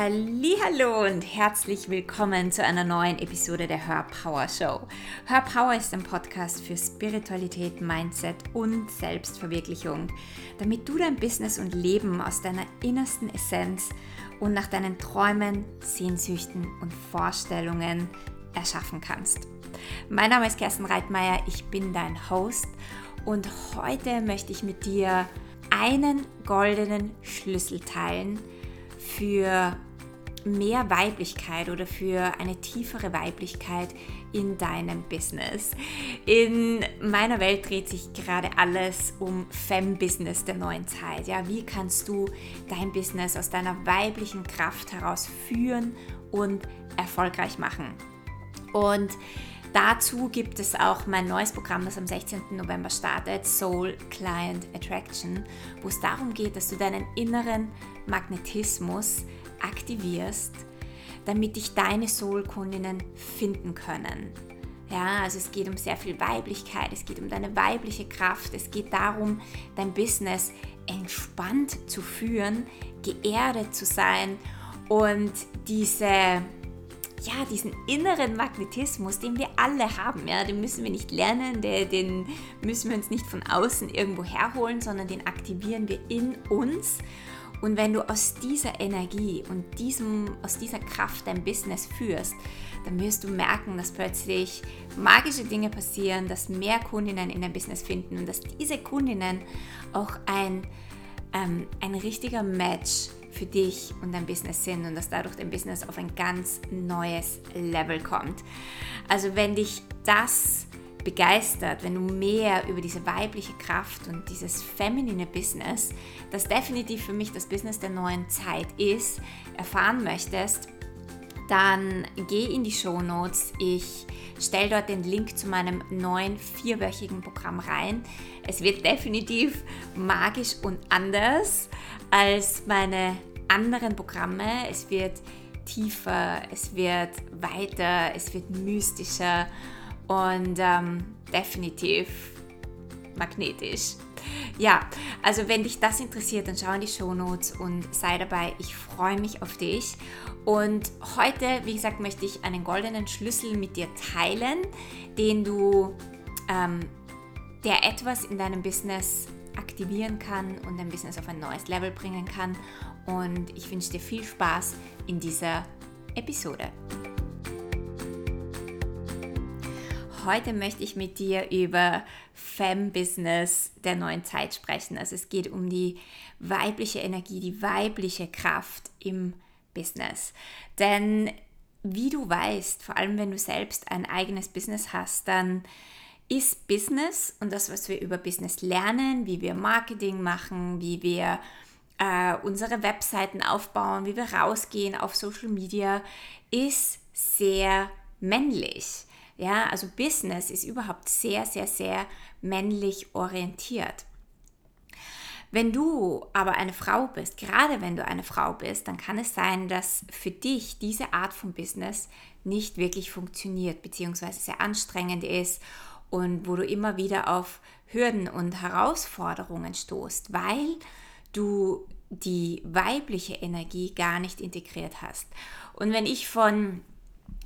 Hallo und herzlich willkommen zu einer neuen Episode der Hör Power Show. Hör Power ist ein Podcast für Spiritualität, Mindset und Selbstverwirklichung, damit du dein Business und Leben aus deiner innersten Essenz und nach deinen Träumen, Sehnsüchten und Vorstellungen erschaffen kannst. Mein Name ist Kerstin Reitmeier, ich bin dein Host und heute möchte ich mit dir einen goldenen Schlüssel teilen, für mehr Weiblichkeit oder für eine tiefere Weiblichkeit in deinem Business. In meiner Welt dreht sich gerade alles um Fem-Business der neuen Zeit. Ja, wie kannst du dein Business aus deiner weiblichen Kraft heraus führen und erfolgreich machen? Und Dazu gibt es auch mein neues Programm, das am 16. November startet, Soul Client Attraction, wo es darum geht, dass du deinen inneren Magnetismus aktivierst, damit dich deine Soul-Kundinnen finden können. Ja, also es geht um sehr viel Weiblichkeit, es geht um deine weibliche Kraft, es geht darum, dein Business entspannt zu führen, geerdet zu sein und diese ja, diesen inneren Magnetismus, den wir alle haben, ja, den müssen wir nicht lernen, den müssen wir uns nicht von außen irgendwo herholen, sondern den aktivieren wir in uns. Und wenn du aus dieser Energie und diesem, aus dieser Kraft dein Business führst, dann wirst du merken, dass plötzlich magische Dinge passieren, dass mehr Kundinnen in dein Business finden und dass diese Kundinnen auch ein, ähm, ein richtiger Match für dich und dein Business sind und dass dadurch dein Business auf ein ganz neues Level kommt. Also wenn dich das begeistert, wenn du mehr über diese weibliche Kraft und dieses feminine Business, das definitiv für mich das Business der neuen Zeit ist, erfahren möchtest, dann geh in die Show Notes. Ich stelle dort den Link zu meinem neuen vierwöchigen Programm rein. Es wird definitiv magisch und anders als meine anderen Programme. Es wird tiefer, es wird weiter, es wird mystischer und ähm, definitiv magnetisch. Ja, also wenn dich das interessiert, dann schau in die Show Notes und sei dabei. Ich freue mich auf dich. Und heute, wie gesagt, möchte ich einen goldenen Schlüssel mit dir teilen, den du, ähm, der etwas in deinem Business aktivieren kann und dein Business auf ein neues Level bringen kann. Und ich wünsche dir viel Spaß in dieser Episode. Heute möchte ich mit dir über Fem-Business der neuen Zeit sprechen. Also es geht um die weibliche Energie, die weibliche Kraft im Business. Denn wie du weißt, vor allem wenn du selbst ein eigenes Business hast, dann ist Business und das, was wir über Business lernen, wie wir Marketing machen, wie wir äh, unsere Webseiten aufbauen, wie wir rausgehen auf Social Media, ist sehr männlich. Ja, also Business ist überhaupt sehr, sehr, sehr männlich orientiert. Wenn du aber eine Frau bist, gerade wenn du eine Frau bist, dann kann es sein, dass für dich diese Art von Business nicht wirklich funktioniert, beziehungsweise sehr anstrengend ist und wo du immer wieder auf Hürden und Herausforderungen stoßt, weil du die weibliche Energie gar nicht integriert hast. Und wenn ich von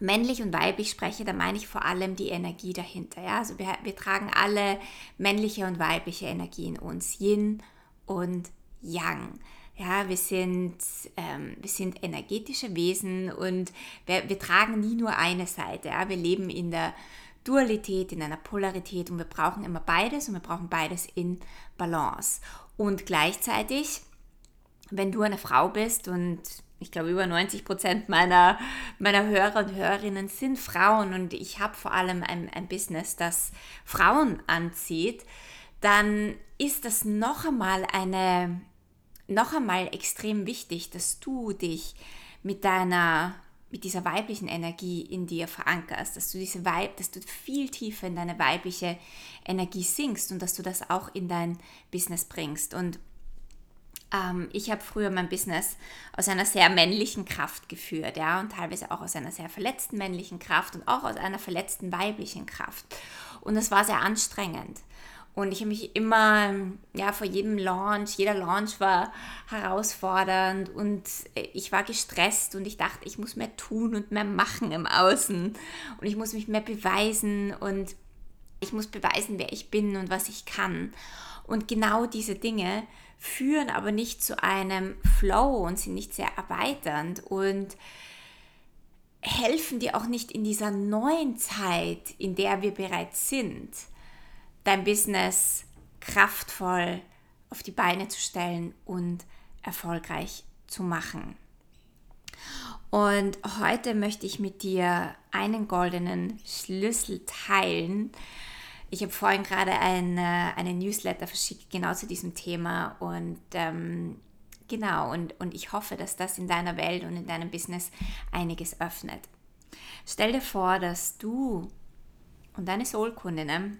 männlich und weiblich spreche, dann meine ich vor allem die Energie dahinter. Ja? Also wir, wir tragen alle männliche und weibliche Energie in uns, Yin und Yang. Ja, wir sind, ähm, wir sind energetische Wesen und wir, wir tragen nie nur eine Seite. Ja? Wir leben in der Dualität, in einer Polarität und wir brauchen immer beides und wir brauchen beides in Balance. Und gleichzeitig, wenn du eine Frau bist und ich glaube, über 90 Prozent meiner, meiner Hörer und Hörerinnen sind Frauen und ich habe vor allem ein, ein Business, das Frauen anzieht, dann ist das noch einmal eine, noch einmal extrem wichtig, dass du dich mit deiner mit dieser weiblichen Energie in dir verankerst, dass du diese Weib, dass du viel tiefer in deine weibliche Energie sinkst und dass du das auch in dein Business bringst. Und ähm, ich habe früher mein Business aus einer sehr männlichen Kraft geführt, ja, und teilweise auch aus einer sehr verletzten männlichen Kraft und auch aus einer verletzten weiblichen Kraft. Und das war sehr anstrengend. Und ich habe mich immer, ja, vor jedem Launch, jeder Launch war herausfordernd und ich war gestresst und ich dachte, ich muss mehr tun und mehr machen im Außen und ich muss mich mehr beweisen und ich muss beweisen, wer ich bin und was ich kann. Und genau diese Dinge führen aber nicht zu einem Flow und sind nicht sehr erweiternd und helfen dir auch nicht in dieser neuen Zeit, in der wir bereits sind dein Business kraftvoll auf die Beine zu stellen und erfolgreich zu machen. Und heute möchte ich mit dir einen goldenen Schlüssel teilen. Ich habe vorhin gerade eine, eine Newsletter verschickt, genau zu diesem Thema. Und ähm, genau, und, und ich hoffe, dass das in deiner Welt und in deinem Business einiges öffnet. Stell dir vor, dass du und deine Soulkundinnen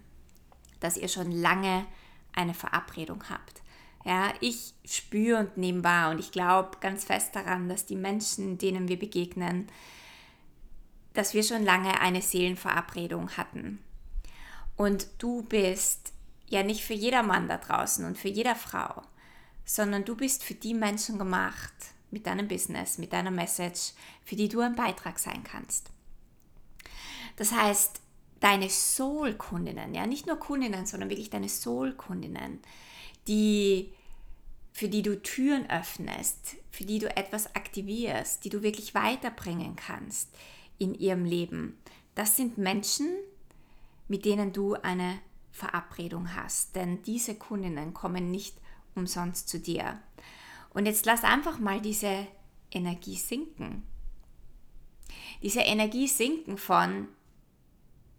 dass ihr schon lange eine Verabredung habt. Ja, ich spüre und nehme wahr und ich glaube ganz fest daran, dass die Menschen, denen wir begegnen, dass wir schon lange eine Seelenverabredung hatten. Und du bist ja nicht für jeder Mann da draußen und für jeder Frau, sondern du bist für die Menschen gemacht mit deinem Business, mit deiner Message, für die du ein Beitrag sein kannst. Das heißt, deine Soul-Kundinnen, ja, nicht nur Kundinnen, sondern wirklich deine Soul-Kundinnen, die, für die du Türen öffnest, für die du etwas aktivierst, die du wirklich weiterbringen kannst in ihrem Leben. Das sind Menschen, mit denen du eine Verabredung hast, denn diese Kundinnen kommen nicht umsonst zu dir. Und jetzt lass einfach mal diese Energie sinken. Diese Energie sinken von,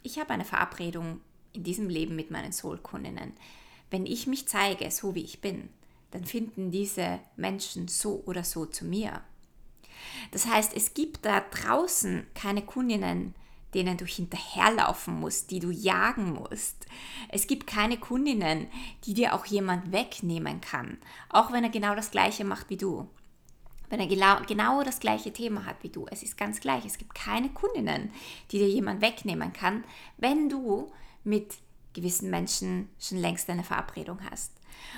ich habe eine Verabredung in diesem Leben mit meinen Soulkundinnen. Wenn ich mich zeige, so wie ich bin, dann finden diese Menschen so oder so zu mir. Das heißt, es gibt da draußen keine Kundinnen, denen du hinterherlaufen musst, die du jagen musst. Es gibt keine Kundinnen, die dir auch jemand wegnehmen kann, auch wenn er genau das gleiche macht wie du wenn er genau das gleiche Thema hat wie du. Es ist ganz gleich. Es gibt keine Kundinnen, die dir jemand wegnehmen kann, wenn du mit gewissen Menschen schon längst eine Verabredung hast.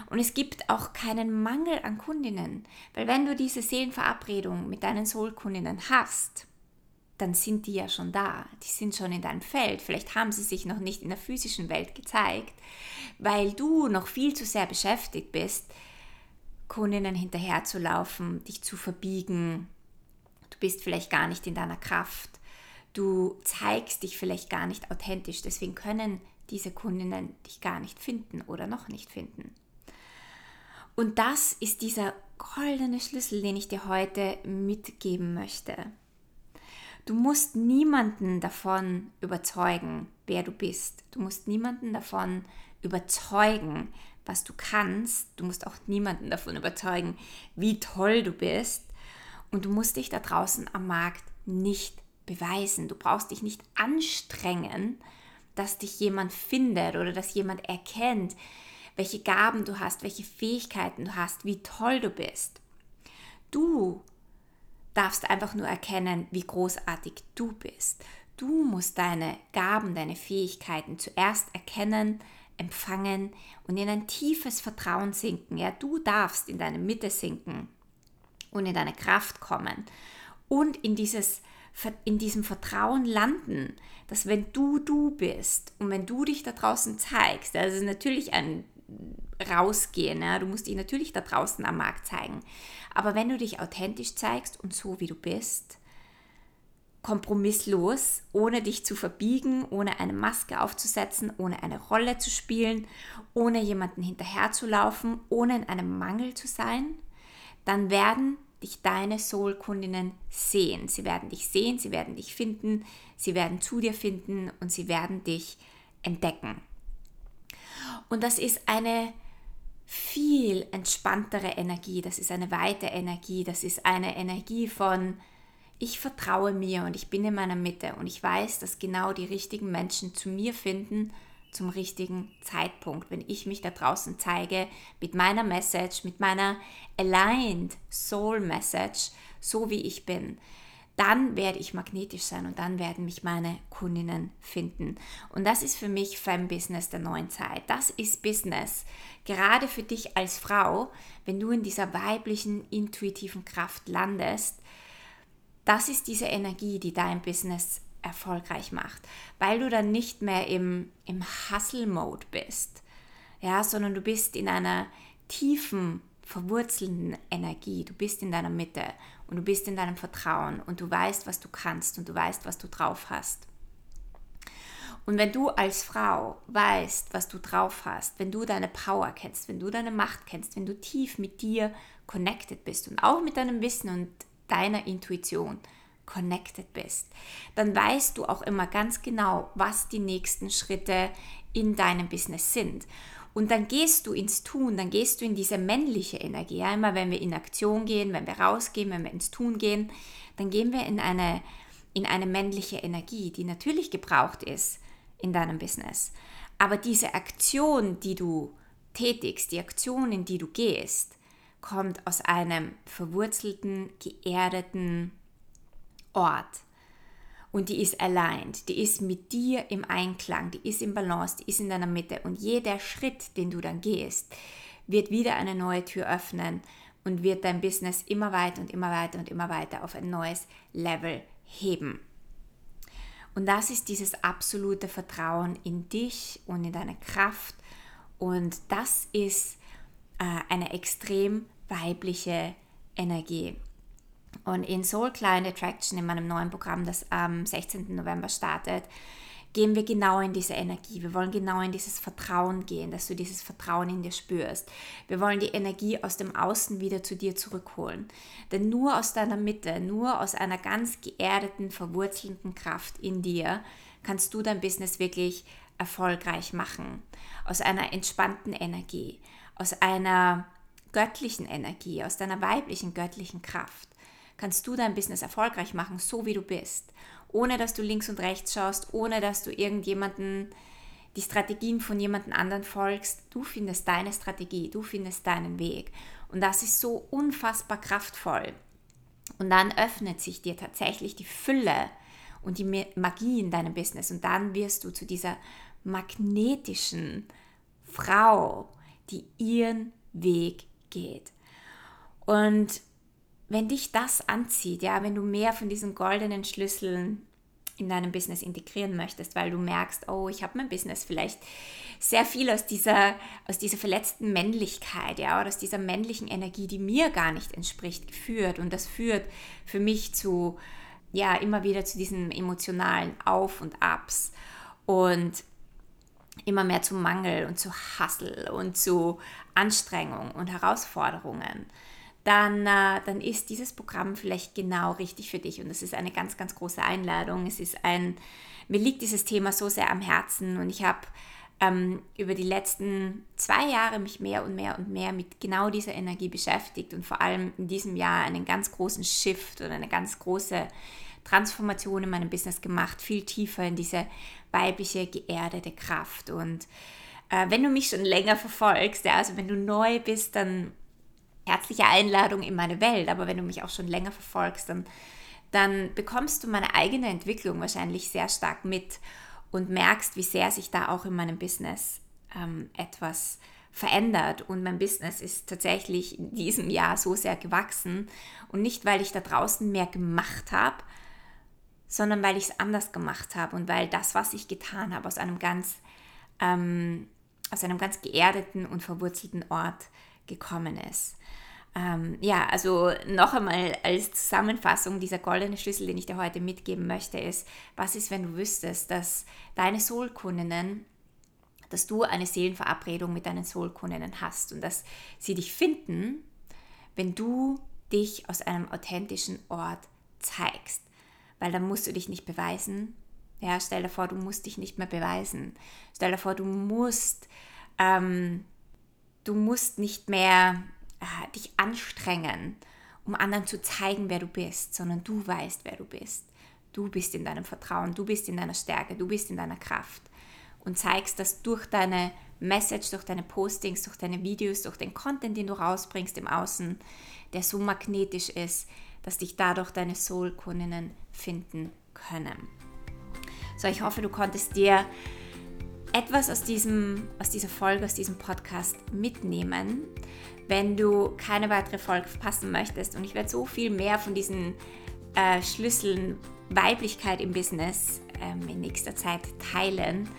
Und es gibt auch keinen Mangel an Kundinnen, weil wenn du diese Seelenverabredung mit deinen Soulkundinnen hast, dann sind die ja schon da, die sind schon in deinem Feld. Vielleicht haben sie sich noch nicht in der physischen Welt gezeigt, weil du noch viel zu sehr beschäftigt bist, Kundinnen hinterherzulaufen, dich zu verbiegen. Du bist vielleicht gar nicht in deiner Kraft. Du zeigst dich vielleicht gar nicht authentisch. Deswegen können diese Kundinnen dich gar nicht finden oder noch nicht finden. Und das ist dieser goldene Schlüssel, den ich dir heute mitgeben möchte. Du musst niemanden davon überzeugen, wer du bist. Du musst niemanden davon überzeugen, was du kannst. Du musst auch niemanden davon überzeugen, wie toll du bist. Und du musst dich da draußen am Markt nicht beweisen. Du brauchst dich nicht anstrengen, dass dich jemand findet oder dass jemand erkennt, welche Gaben du hast, welche Fähigkeiten du hast, wie toll du bist. Du darfst einfach nur erkennen, wie großartig du bist. Du musst deine Gaben, deine Fähigkeiten zuerst erkennen, empfangen und in ein tiefes Vertrauen sinken. Ja, du darfst in deine Mitte sinken und in deine Kraft kommen und in dieses in diesem Vertrauen landen, dass wenn du du bist und wenn du dich da draußen zeigst, das ist natürlich ein Rausgehen, ja, du musst dich natürlich da draußen am Markt zeigen, aber wenn du dich authentisch zeigst und so wie du bist, kompromisslos, ohne dich zu verbiegen, ohne eine Maske aufzusetzen, ohne eine Rolle zu spielen, ohne jemanden hinterherzulaufen, ohne in einem Mangel zu sein, dann werden dich deine Soul-Kundinnen sehen. Sie werden dich sehen, sie werden dich finden, sie werden zu dir finden und sie werden dich entdecken. Und das ist eine viel entspanntere Energie, das ist eine weite Energie, das ist eine Energie von ich vertraue mir und ich bin in meiner Mitte und ich weiß, dass genau die richtigen Menschen zu mir finden zum richtigen Zeitpunkt, wenn ich mich da draußen zeige mit meiner Message, mit meiner aligned Soul Message, so wie ich bin. Dann werde ich magnetisch sein und dann werden mich meine Kundinnen finden. Und das ist für mich Femme-Business der neuen Zeit. Das ist Business. Gerade für dich als Frau, wenn du in dieser weiblichen, intuitiven Kraft landest, das ist diese Energie, die dein Business erfolgreich macht, weil du dann nicht mehr im, im Hustle-Mode bist, ja, sondern du bist in einer tiefen, verwurzelnden Energie. Du bist in deiner Mitte und du bist in deinem Vertrauen und du weißt, was du kannst und du weißt, was du drauf hast. Und wenn du als Frau weißt, was du drauf hast, wenn du deine Power kennst, wenn du deine Macht kennst, wenn du tief mit dir connected bist und auch mit deinem Wissen und deiner Intuition connected bist, dann weißt du auch immer ganz genau, was die nächsten Schritte in deinem Business sind. Und dann gehst du ins Tun, dann gehst du in diese männliche Energie. Ja, immer wenn wir in Aktion gehen, wenn wir rausgehen, wenn wir ins Tun gehen, dann gehen wir in eine, in eine männliche Energie, die natürlich gebraucht ist in deinem Business. Aber diese Aktion, die du tätigst, die Aktion, in die du gehst, kommt aus einem verwurzelten, geerdeten Ort und die ist aligned, die ist mit dir im Einklang, die ist im Balance, die ist in deiner Mitte. Und jeder Schritt, den du dann gehst, wird wieder eine neue Tür öffnen und wird dein Business immer weiter und immer weiter und immer weiter auf ein neues Level heben. Und das ist dieses absolute Vertrauen in dich und in deine Kraft. Und das ist äh, eine extrem weibliche Energie. Und in Soul Client Attraction, in meinem neuen Programm, das am 16. November startet, gehen wir genau in diese Energie. Wir wollen genau in dieses Vertrauen gehen, dass du dieses Vertrauen in dir spürst. Wir wollen die Energie aus dem Außen wieder zu dir zurückholen. Denn nur aus deiner Mitte, nur aus einer ganz geerdeten, verwurzelnden Kraft in dir kannst du dein Business wirklich erfolgreich machen. Aus einer entspannten Energie, aus einer göttlichen Energie, aus deiner weiblichen göttlichen Kraft kannst du dein Business erfolgreich machen, so wie du bist. Ohne dass du links und rechts schaust, ohne dass du irgendjemanden die Strategien von jemandem anderen folgst. Du findest deine Strategie, du findest deinen Weg. Und das ist so unfassbar kraftvoll. Und dann öffnet sich dir tatsächlich die Fülle und die Magie in deinem Business. Und dann wirst du zu dieser magnetischen Frau, die ihren Weg geht. Und wenn dich das anzieht, ja, wenn du mehr von diesen goldenen Schlüsseln in deinem Business integrieren möchtest, weil du merkst, oh, ich habe mein Business vielleicht sehr viel aus dieser, aus dieser verletzten Männlichkeit, ja, oder aus dieser männlichen Energie, die mir gar nicht entspricht, geführt. Und das führt für mich zu, ja, immer wieder zu diesen emotionalen Auf und Abs und immer mehr zu Mangel und zu Hassel und zu Anstrengung und Herausforderungen dann, äh, dann ist dieses Programm vielleicht genau richtig für dich. Und das ist eine ganz, ganz große Einladung. Es ist ein, mir liegt dieses Thema so sehr am Herzen und ich habe ähm, über die letzten zwei Jahre mich mehr und mehr und mehr mit genau dieser Energie beschäftigt und vor allem in diesem Jahr einen ganz großen Shift oder eine ganz große Transformation in meinem Business gemacht, viel tiefer in diese weibliche, geerdete Kraft. Und äh, wenn du mich schon länger verfolgst, ja, also wenn du neu bist, dann herzliche Einladung in meine Welt. Aber wenn du mich auch schon länger verfolgst, dann, dann bekommst du meine eigene Entwicklung wahrscheinlich sehr stark mit und merkst, wie sehr sich da auch in meinem Business ähm, etwas verändert. Und mein Business ist tatsächlich in diesem Jahr so sehr gewachsen. Und nicht, weil ich da draußen mehr gemacht habe, sondern weil ich es anders gemacht habe und weil das, was ich getan habe, aus einem ganz, ähm, aus einem ganz geerdeten und verwurzelten Ort gekommen ist. Ähm, ja, also noch einmal als Zusammenfassung, dieser goldene Schlüssel, den ich dir heute mitgeben möchte, ist, was ist, wenn du wüsstest, dass deine Soulkundinnen, dass du eine Seelenverabredung mit deinen Soulkundinnen hast und dass sie dich finden, wenn du dich aus einem authentischen Ort zeigst. Weil dann musst du dich nicht beweisen. Ja, stell dir vor, du musst dich nicht mehr beweisen. Stell dir vor, du musst ähm, du musst nicht mehr äh, dich anstrengen, um anderen zu zeigen, wer du bist, sondern du weißt, wer du bist. Du bist in deinem Vertrauen, du bist in deiner Stärke, du bist in deiner Kraft und zeigst das durch deine Message, durch deine Postings, durch deine Videos, durch den Content, den du rausbringst im Außen, der so magnetisch ist, dass dich dadurch deine Soul-Kundinnen finden können. So, ich hoffe, du konntest dir etwas aus, diesem, aus dieser Folge, aus diesem Podcast mitnehmen. Wenn du keine weitere Folge verpassen möchtest, und ich werde so viel mehr von diesen äh, Schlüsseln Weiblichkeit im Business ähm, in nächster Zeit teilen.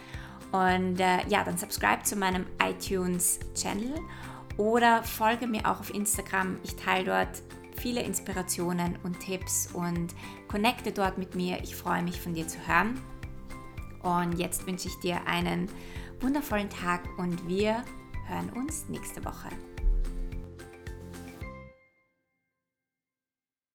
Und äh, ja, dann subscribe zu meinem iTunes-Channel oder folge mir auch auf Instagram. Ich teile dort viele Inspirationen und Tipps und connecte dort mit mir. Ich freue mich von dir zu hören. Und jetzt wünsche ich dir einen wundervollen Tag und wir hören uns nächste Woche.